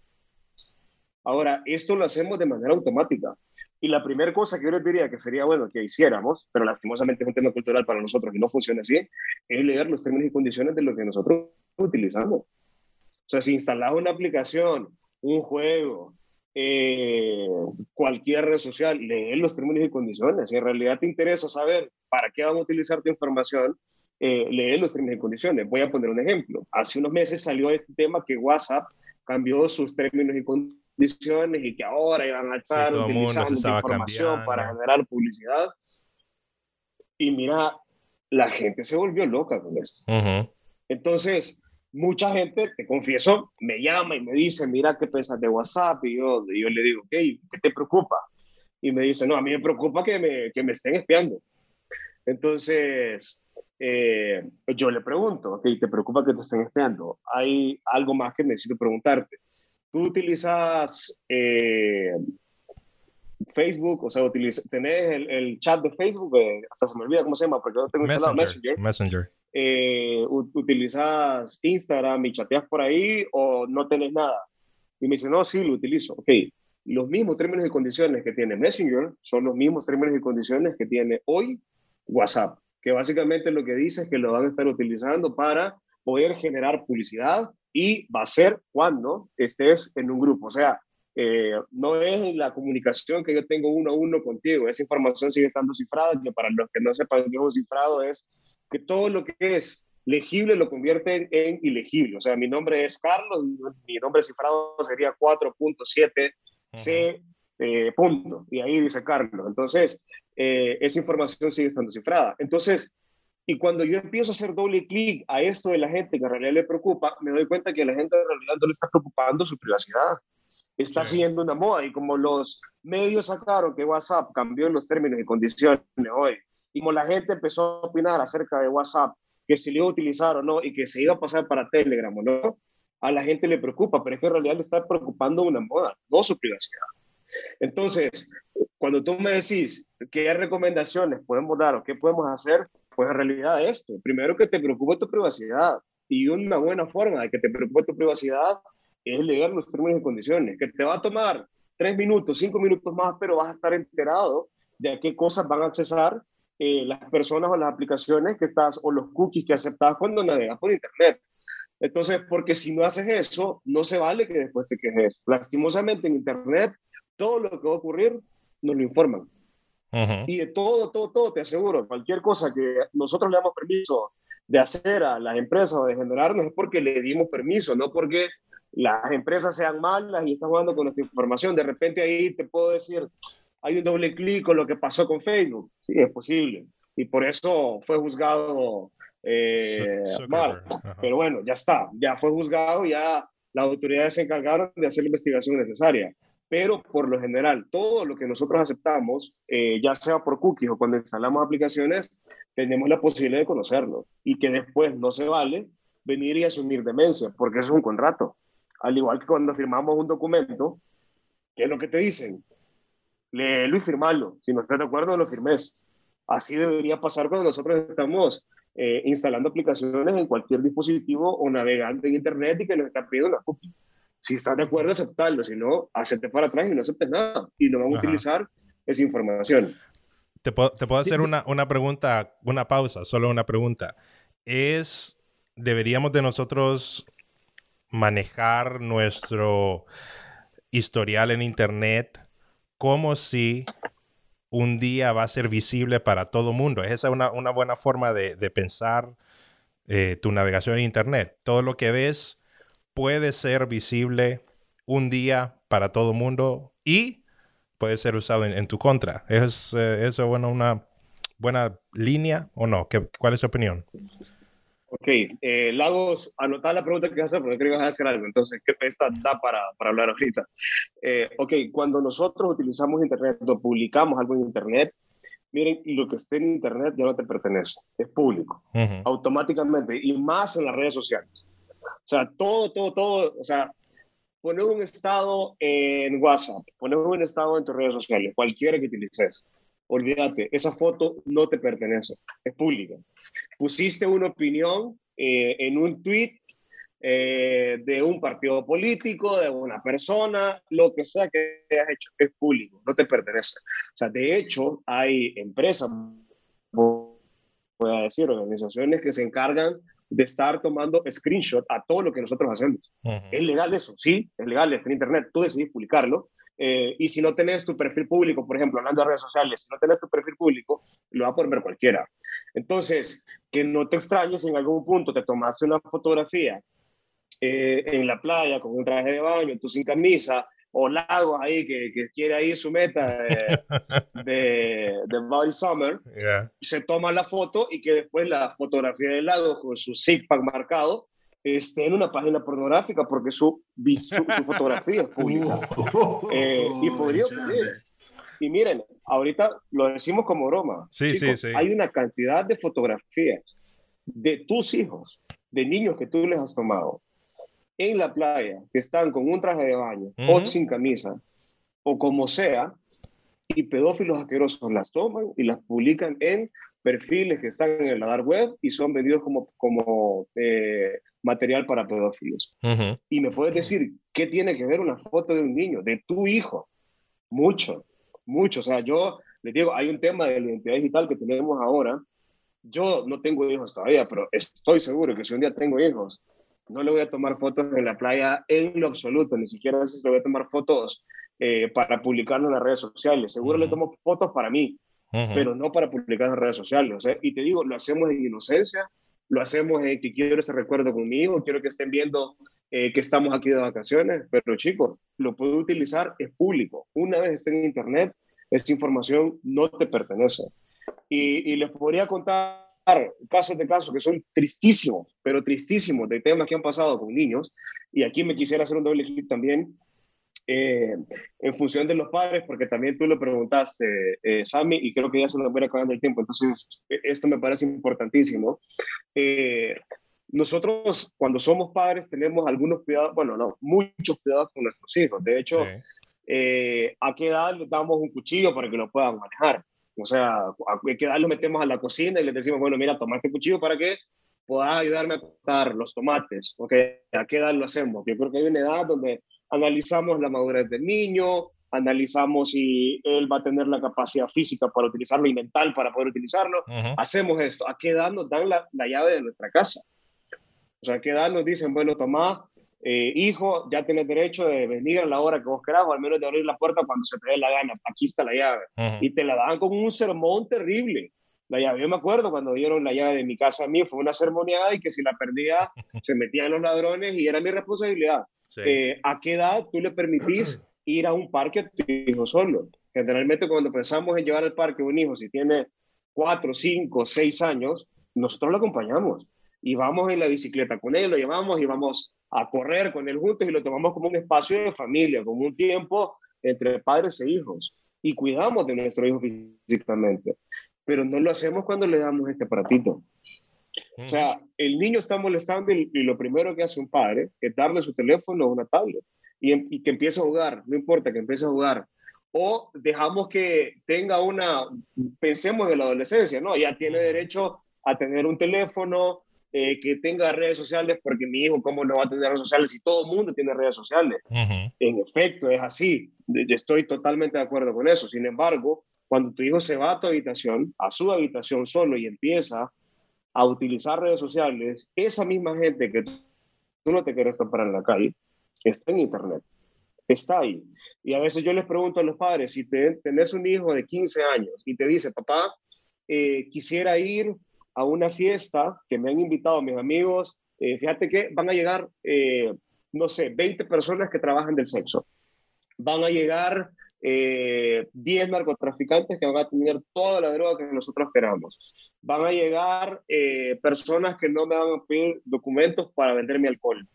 Ahora, esto lo hacemos de manera automática. Y la primera cosa que yo les diría que sería bueno que hiciéramos, pero lastimosamente es un tema cultural para nosotros y no funciona así, es leer los términos y condiciones de lo que nosotros utilizamos. O sea, si instalas una aplicación, un juego, eh, cualquier red social, lee los términos y condiciones. Si en realidad te interesa saber para qué van a utilizar tu información, eh, lee los términos y condiciones. Voy a poner un ejemplo. Hace unos meses salió este tema que WhatsApp cambió sus términos y condiciones y que ahora iban a estar utilizando información para generar publicidad. Y mira, la gente se volvió loca con esto. Entonces, mucha gente, te confieso, me llama y me dice, mira qué pensas de WhatsApp, y yo, yo le digo, ¿qué te preocupa? Y me dice, no, a mí me preocupa que me, que me estén espiando. Entonces, eh, yo le pregunto, ok, ¿te preocupa que te estén espiando? Hay algo más que necesito preguntarte. ¿Tú utilizas eh, Facebook? O sea, ¿tenés el, chat de Facebook? Eh, hasta se me olvida cómo se llama, porque yo no tengo Messenger. Messenger. Messenger. Eh, utilizas Instagram y chateas por ahí o no tenés nada. Y me dice, no, sí, lo utilizo. Ok, los mismos términos y condiciones que tiene Messenger son los mismos términos y condiciones que tiene hoy WhatsApp, que básicamente lo que dice es que lo van a estar utilizando para poder generar publicidad y va a ser cuando estés en un grupo. O sea, eh, no es la comunicación que yo tengo uno a uno contigo, esa información sigue estando cifrada, que para los que no sepan qué es cifrado es que todo lo que es legible lo convierte en ilegible. O sea, mi nombre es Carlos, mi nombre cifrado sería 4.7 C eh, punto, y ahí dice Carlos. Entonces, eh, esa información sigue estando cifrada. Entonces, y cuando yo empiezo a hacer doble clic a esto de la gente que en realidad le preocupa, me doy cuenta que a la gente en realidad no le está preocupando su privacidad. Está siguiendo una moda y como los medios sacaron que WhatsApp cambió los términos y condiciones hoy y como la gente empezó a opinar acerca de WhatsApp, que se le iba a utilizar o no, y que se iba a pasar para Telegram o no, a la gente le preocupa, pero es que en realidad le está preocupando una moda, no su privacidad. Entonces, cuando tú me decís qué recomendaciones podemos dar o qué podemos hacer, pues en realidad esto, primero que te preocupe tu privacidad y una buena forma de que te preocupe tu privacidad es leer los términos y condiciones, que te va a tomar tres minutos, cinco minutos más, pero vas a estar enterado de a qué cosas van a accesar eh, las personas o las aplicaciones que estás o los cookies que aceptas cuando navegas por Internet. Entonces, porque si no haces eso, no se vale que después te quejes. Lastimosamente en Internet, todo lo que va a ocurrir nos lo informan. Y de todo, todo, todo, te aseguro, cualquier cosa que nosotros le damos permiso de hacer a las empresas o de generarnos es porque le dimos permiso, no porque las empresas sean malas y están jugando con nuestra información. De repente ahí te puedo decir, hay un doble clic con lo que pasó con Facebook. Sí, es posible. Y por eso fue juzgado eh, mal. Pero bueno, ya está. Ya fue juzgado, ya las autoridades se encargaron de hacer la investigación necesaria. Pero por lo general, todo lo que nosotros aceptamos, eh, ya sea por cookies o cuando instalamos aplicaciones, tenemos la posibilidad de conocerlo. Y que después no se vale venir y asumir demencia, porque eso es un contrato. Al igual que cuando firmamos un documento, ¿qué es lo que te dicen? Léelo y firmarlo. Si no estás de acuerdo, lo firmes. Así debería pasar cuando nosotros estamos eh, instalando aplicaciones en cualquier dispositivo o navegando en Internet y que nos está pidiendo una cookie. Si estás de acuerdo, aceptarlo. Si no, acepte para atrás y no aceptes nada. Y no van a utilizar esa información. Te puedo, te puedo hacer una, una pregunta, una pausa, solo una pregunta. ¿Es, deberíamos de nosotros manejar nuestro historial en Internet como si un día va a ser visible para todo el mundo. Esa es una, una buena forma de, de pensar eh, tu navegación en Internet. Todo lo que ves puede ser visible un día para todo el mundo y puede ser usado en, tu contra. ¿Es eh, eso bueno, una buena línea o no? ¿Qué, ¿Cuál es su opinión? Ok, eh, Lagos, anotar la pregunta que vas a hacer porque creo que vas a hacer algo, entonces, ¿qué esta da para, para hablar ahorita? Eh, ok, cuando nosotros utilizamos Internet o publicamos algo en Internet, miren, lo que esté en Internet ya no te pertenece, es público, automáticamente, y más en las redes sociales. O sea, todo, todo, todo, o sea, poner un estado en WhatsApp, poner un estado en tus redes sociales, cualquiera que utilices, olvídate, esa foto no te pertenece, es pública. Pusiste una opinión eh, en un tweet eh, de un partido político, de una persona, lo que sea que hayas hecho es público, no te pertenece. O sea, de hecho, hay empresas, voy a decir, organizaciones que se encargan de estar tomando screenshot a todo lo que nosotros hacemos. Es legal eso, sí, es legal, está en internet, tú decidís publicarlo. Eh, y si no tenés tu perfil público, por ejemplo, hablando de redes sociales, si no tenés tu perfil público, lo va a poder ver cualquiera. Entonces, que no te extrañes en algún punto te tomaste una fotografía eh, en la playa con un traje de baño, tú sin camisa, o Lagos ahí que, que quiere ahí su meta de, *laughs* de, Body Summer, se toma la foto y que después la fotografía de Lagos con su six pack marcado esté en una página pornográfica porque su, su, *laughs* fotografía es pública. Eh, y podría ocurrir. Y miren, ahorita lo decimos como broma. Sí, sí, sí. Hay una cantidad de fotografías de tus hijos, de niños que tú les has tomado, en la playa que están con un traje de baño o sin camisa o como sea, y pedófilos asquerosos las toman y las publican en perfiles que están en el dark web y son vendidos como, como eh, material para pedófilos. Y me puedes decir, ¿qué tiene que ver una foto de un niño, de tu hijo? Mucho, mucho. O sea, yo les digo, hay un tema de la identidad digital que tenemos ahora. Yo no tengo hijos todavía, pero estoy seguro que si un día tengo hijos, no le voy a tomar fotos en la playa en lo absoluto, ni siquiera a veces le voy a tomar fotos eh, para publicarlo en las redes sociales. Seguro le tomo fotos para mí, pero no para publicar en redes sociales. Y te digo, lo hacemos en inocencia, lo hacemos en que quiero ese recuerdo conmigo, quiero que estén viendo eh, que estamos aquí de vacaciones, pero chicos, lo puedo utilizar, es público. Una vez esté en internet, esa información no te pertenece. Y, y les podría contar casos de casos que son tristísimos, pero tristísimos, de temas que han pasado con niños. Y aquí me quisiera hacer un doble clic también eh, en función de los padres, porque también tú lo preguntaste, eh, Sammy, y creo que ya se nos va acabando el tiempo, entonces e, esto me parece importantísimo. Eh, nosotros cuando somos padres tenemos algunos cuidados, bueno, no, muchos cuidados con nuestros hijos. De hecho, ¿a qué edad les damos un cuchillo para que lo puedan manejar? O sea, a qué edad lo metemos a la cocina y les decimos, bueno, mira, toma este cuchillo para que puedas ayudarme a cortar los tomates. ¿Ok? ¿A qué edad lo hacemos? Yo creo que hay una edad donde analizamos la madurez del niño, analizamos si él va a tener la capacidad física para utilizarlo y mental para poder utilizarlo. Hacemos esto. ¿A qué edad nos dan la, la, llave de nuestra casa? O sea, ¿a qué edad nos dicen, bueno, toma, eh, hijo, ya tienes derecho de venir a la hora que vos querás o al menos de abrir la puerta cuando se te dé la gana. Aquí está la llave. Y te la dan con un sermón terrible. La llave, yo me acuerdo cuando dieron la llave de mi casa a mí, fue una sermoneada y que si la perdía *laughs* se metían los ladrones y era mi responsabilidad. Eh, ¿A qué edad tú le permitís ir a un parque a tu hijo solo? Generalmente cuando pensamos en llevar al parque a un hijo, si tiene cuatro, cinco, seis años, nosotros lo acompañamos y vamos en la bicicleta con él, lo llevamos y vamos a correr con él juntos y lo tomamos como un espacio de familia, como un tiempo entre padres e hijos y cuidamos de nuestro hijo físicamente, pero no lo hacemos cuando le damos este aparatito. O sea, el niño está molestando y, lo primero que hace un padre es darle su teléfono o una tablet y, y, que empiece a jugar, no importa que empiece a jugar. O dejamos que tenga una, pensemos de la adolescencia, ¿no? Ya tiene derecho a tener un teléfono, eh, que tenga redes sociales, porque mi hijo, ¿cómo no va a tener redes sociales si todo el mundo tiene redes sociales? En efecto, es así. Yo estoy totalmente de acuerdo con eso. Sin embargo, cuando tu hijo se va a tu habitación, a su habitación solo y empieza a utilizar redes sociales, esa misma gente que tú no te quieres topar en la calle, está en Internet, está ahí. Y a veces yo les pregunto a los padres, si tenés un hijo de 15 años y te dice, papá, eh, quisiera ir a una fiesta que me han invitado mis amigos. Eh, fíjate que van a llegar, eh, no sé, 20 personas que trabajan del sexo. Van a llegar 10 eh, narcotraficantes que van a tener toda la droga que nosotros queramos. Van a llegar personas que no me van a pedir documentos para vender mi alcohol.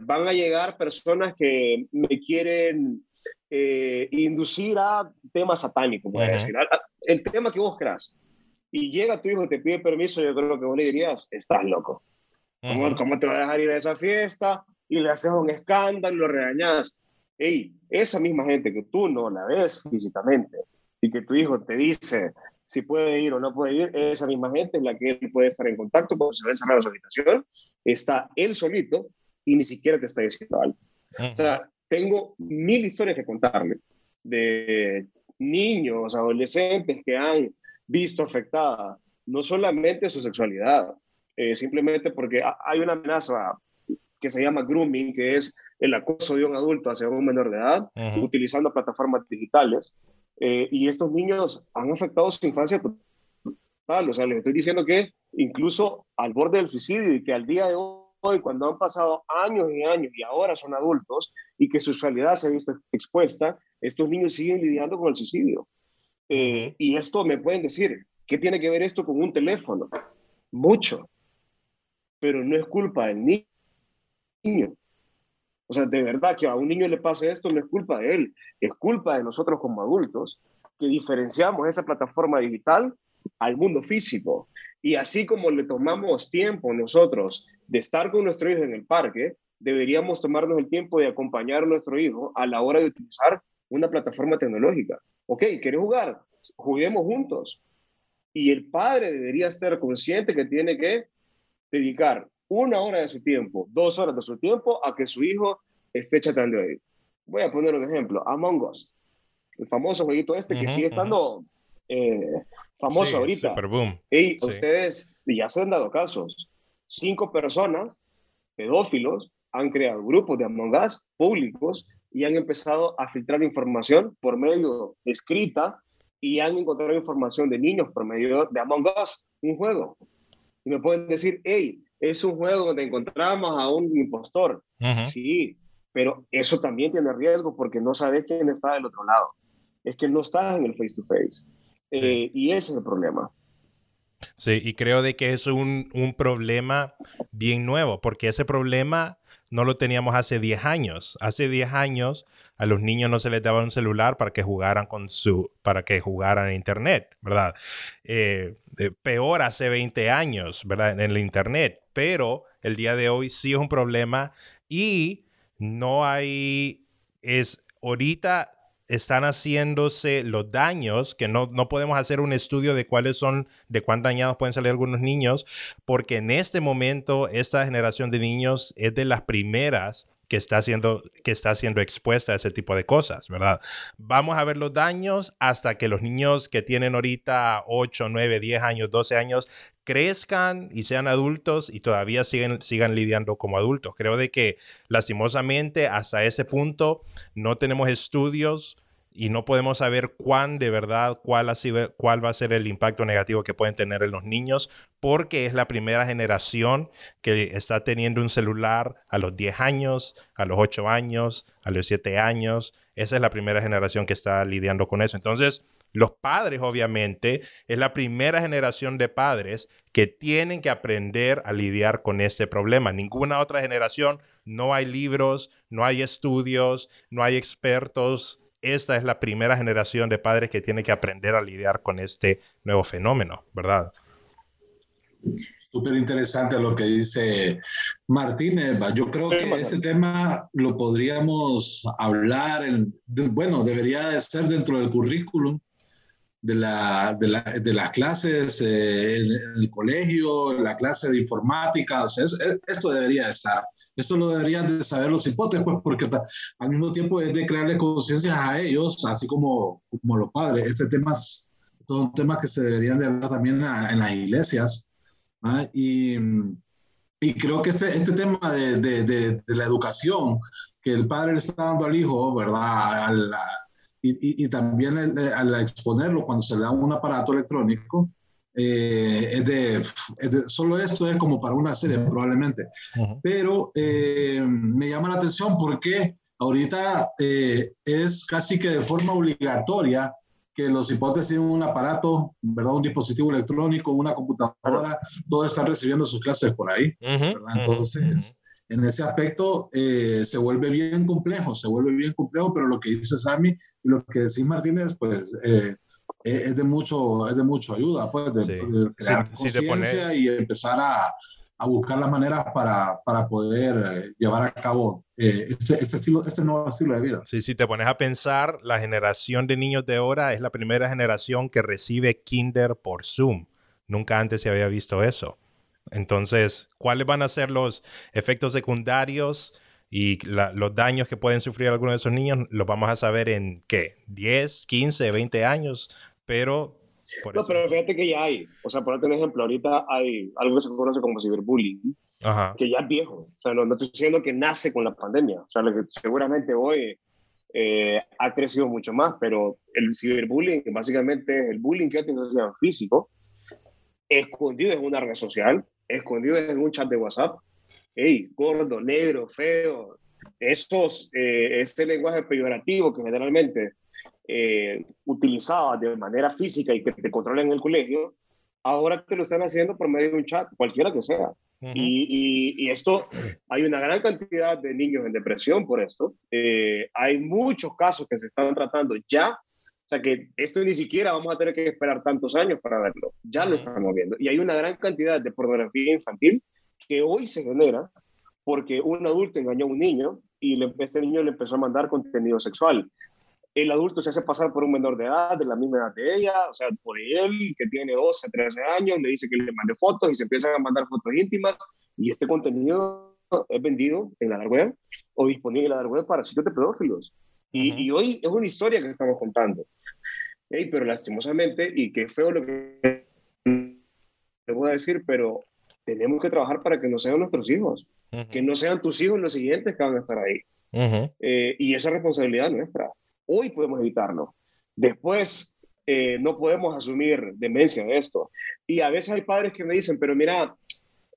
van a llegar personas que me quieren inducir a temas satánicos, decir, el tema que vos querás y llega tu hijo y te pide permiso, yo creo que vos le dirías, estás loco. ¿Cómo, te va a dejar ir a esa fiesta? Y le haces un escándalo, lo regañas. Ey, esa misma gente que tú no la ves físicamente y que tu hijo te dice, si puede ir o no puede ir, esa misma gente es la que él puede estar en contacto porque se va a encerrar en su habitación, está él solito y ni siquiera te está diciendo algo. O sea, tengo mil historias que contarle de niños, adolescentes que han visto afectada no solamente su sexualidad, eh, simplemente porque hay una amenaza que se llama grooming, que es el acoso de un adulto hacia un menor de edad, utilizando plataformas digitales. Eh, y estos niños han afectado su infancia total. O sea, les estoy diciendo que incluso al borde del suicidio y que al día de hoy, cuando han pasado años y años y ahora son adultos y que su sexualidad se ha visto expuesta, estos niños siguen lidiando con el suicidio. Eh, y esto me pueden decir, ¿qué tiene que ver esto con un teléfono? Mucho. Pero no es culpa del niño. O sea, de verdad que a un niño le pase esto no es culpa de él, es culpa de nosotros como adultos que diferenciamos esa plataforma digital al mundo físico. Y así como le tomamos tiempo nosotros de estar con nuestro hijo en el parque, deberíamos tomarnos el tiempo de acompañar a nuestro hijo a la hora de utilizar una plataforma tecnológica. Ok, ¿quieres jugar? Juguemos juntos. Y el padre debería estar consciente que tiene que dedicar una hora de su tiempo, dos horas de su tiempo a que su hijo esté chateando ahí. Voy a poner un ejemplo, Among Us, el famoso jueguito este que sigue estando eh, famoso ahorita. Super boom. Y ustedes ya se han dado casos. Cinco personas, pedófilos, han creado grupos de Among Us públicos y han empezado a filtrar información por medio escrita y han encontrado información de niños por medio de Among Us, un juego. Y me pueden decir, hey, es un juego donde encontramos a un impostor. Sí, pero eso también tiene riesgo porque no sabes quién está del otro lado. Es que no estás en el face to face. Eh, y ese es el problema. Sí, y creo de que es un, un problema bien nuevo, porque ese problema no lo teníamos hace 10 años. Hace 10 años a los niños no se les daba un celular para que jugaran con su, para que jugaran en internet, ¿verdad? Eh, eh, peor hace 20 años, ¿verdad? En el internet, pero el día de hoy sí es un problema y no hay, es, ahorita están haciéndose los daños, que no, no, podemos hacer un estudio de cuáles son, de cuán dañados pueden salir algunos niños, porque en este momento esta generación de niños es de las primeras que está siendo, que está siendo expuesta a ese tipo de cosas, ¿verdad? Vamos a ver los daños hasta que los niños que tienen ahorita 8, 9, 10 años, 12 años crezcan y sean adultos y todavía siguen, sigan lidiando como adultos. Creo de que lastimosamente hasta ese punto no tenemos estudios y no podemos saber cuán de verdad, cuál, ha cuál va a ser el impacto negativo que pueden tener en los niños, porque es la primera generación que está teniendo un celular a los 10 años, a los 8 años, a los 7 años. Esa es la primera generación que está lidiando con eso. Entonces, los padres, obviamente, es la primera generación de padres que tienen que aprender a lidiar con este problema. Ninguna otra generación, no hay libros, no hay estudios, no hay expertos esta es la primera generación de padres que tiene que aprender a lidiar con este nuevo fenómeno, ¿verdad? Súper interesante lo que dice Martínez. Yo creo que este tema lo podríamos hablar, bueno, debería de ser dentro del currículum de, la, de, las clases eh, en, el colegio, la clase de informática. esto debería estar. Esto lo deberían de saber los hipótesis, pues, porque al mismo tiempo es de crearle conciencia a ellos, así como, como los padres. Este tema es todo un tema que se deberían de hablar también en las iglesias. ¿ah? Y, y, creo que este, este tema de, de, la educación que el padre le está dando al hijo, ¿verdad? Y, y, también al exponerlo cuando se le da un aparato electrónico, eh, es, de, solo esto es como para una serie probablemente. Pero eh, me llama la atención porque ahorita eh, es casi que de forma obligatoria que los hipótesis tienen un aparato, ¿verdad? un dispositivo electrónico, una computadora, todos están recibiendo sus clases por ahí. Entonces, en ese aspecto se vuelve bien complejo, se vuelve bien complejo, pero lo que dice Sammy y lo que decís Martínez, pues es de mucho, es de mucho ayuda, pues, de, crear conciencia y empezar a, a buscar las maneras para, para poder eh, llevar a cabo eh, este, este, estilo, este nuevo estilo de vida. Sí, si te pones a pensar, la generación de niños de ahora es la primera generación que recibe kinder por Zoom. Nunca antes se había visto eso. Entonces, ¿cuáles van a ser los efectos secundarios y los daños que pueden sufrir algunos de esos niños? Los vamos a saber en, ¿qué? ¿10, 15, 20 años? Pero no, pero fíjate que ya hay. O sea, por un ejemplo, ahorita hay algo que se conoce como ciberbullying, que ya es viejo. O sea, no, estoy diciendo que nace con la pandemia. O sea, que seguramente hoy eh, ha crecido mucho más, pero el ciberbullying básicamente es el bullying que antes se hacía físico, escondido en una red social, escondido en un chat de WhatsApp. Hey, gordo, negro, feo. Esos, eh, este lenguaje peyorativo que generalmente eh, utilizaba de manera física y que te controlan en el colegio, ahora te lo están haciendo por medio de un chat, cualquiera que sea. y, y, esto, hay una gran cantidad de niños en depresión por esto. Eh, hay muchos casos que se están tratando ya. O sea que esto ni siquiera vamos a tener que esperar tantos años para verlo. Ya lo estamos viendo. Y hay una gran cantidad de pornografía infantil que hoy se genera porque un adulto engañó a un niño y le, este niño le empezó a mandar contenido sexual el adulto se hace pasar por un menor de edad, de la misma edad de ella, o sea, por él, que tiene 12, 13 años, le dice que le mande fotos y se empiezan a mandar fotos íntimas y este contenido es vendido en la web o disponible en la web para sitios de pedófilos. Y, hoy es una historia que estamos contando. pero lastimosamente, y qué feo lo que te voy a decir, pero tenemos que trabajar para que no sean nuestros hijos, que no sean tus hijos los siguientes que van a estar ahí. Eh, y esa responsabilidad nuestra. Hoy podemos evitarlo. Después eh, no podemos asumir demencia de esto. Y a veces hay padres que me dicen, pero mira,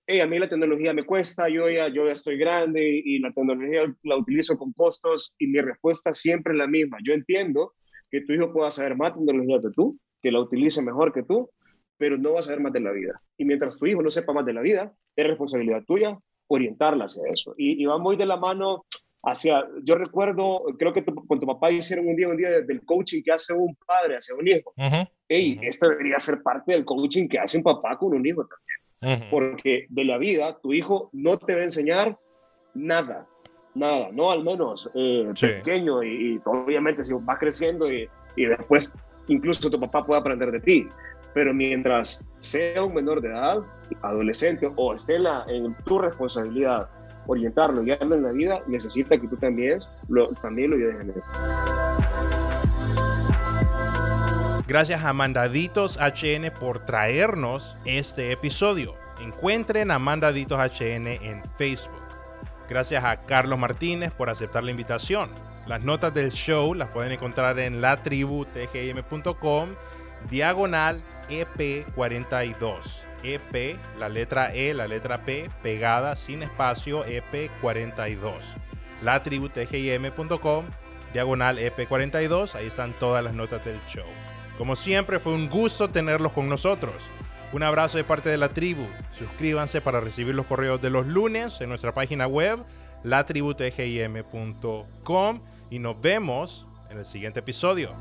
a mí la tecnología me cuesta, yo ya, yo ya estoy grande y la tecnología la utilizo con costos y mi respuesta siempre es la misma. Yo entiendo que tu hijo pueda saber más tecnología que tú, que la utilice mejor que tú, pero no va a saber más de la vida. Y mientras tu hijo no sepa más de la vida, es responsabilidad tuya orientarla hacia eso. Y, y va muy de la mano hacia, yo recuerdo, creo que con tu papá hicieron un día, un día del coaching que hace un padre hacia un hijo. Ey, esto debería ser parte del coaching que hace un papá con un hijo también. Porque de la vida, tu hijo no te va a enseñar nada, nada, no al menos eh, pequeño y, obviamente si vas creciendo y, y después incluso tu papá puede aprender de ti. Pero mientras sea un menor de edad, adolescente o esté en tu responsabilidad orientarlo, guiarlo en la vida, necesita que tú también lo, también lo ayudes en eso. Gracias a Mandaditos HN por traernos este episodio. Encuentren a Mandaditos HN en Facebook. Gracias a Carlos Martínez por aceptar la invitación. Las notas del show las pueden encontrar en latributgm.com diagonal EP42. EP, la letra E, la letra P, pegada sin espacio EP42. Latributgim.com, diagonal EP42, ahí están todas las notas del show. Como siempre, fue un gusto tenerlos con nosotros. Un abrazo de parte de la tribu. Suscríbanse para recibir los correos de los lunes en nuestra página web, latributgim.com, y nos vemos en el siguiente episodio.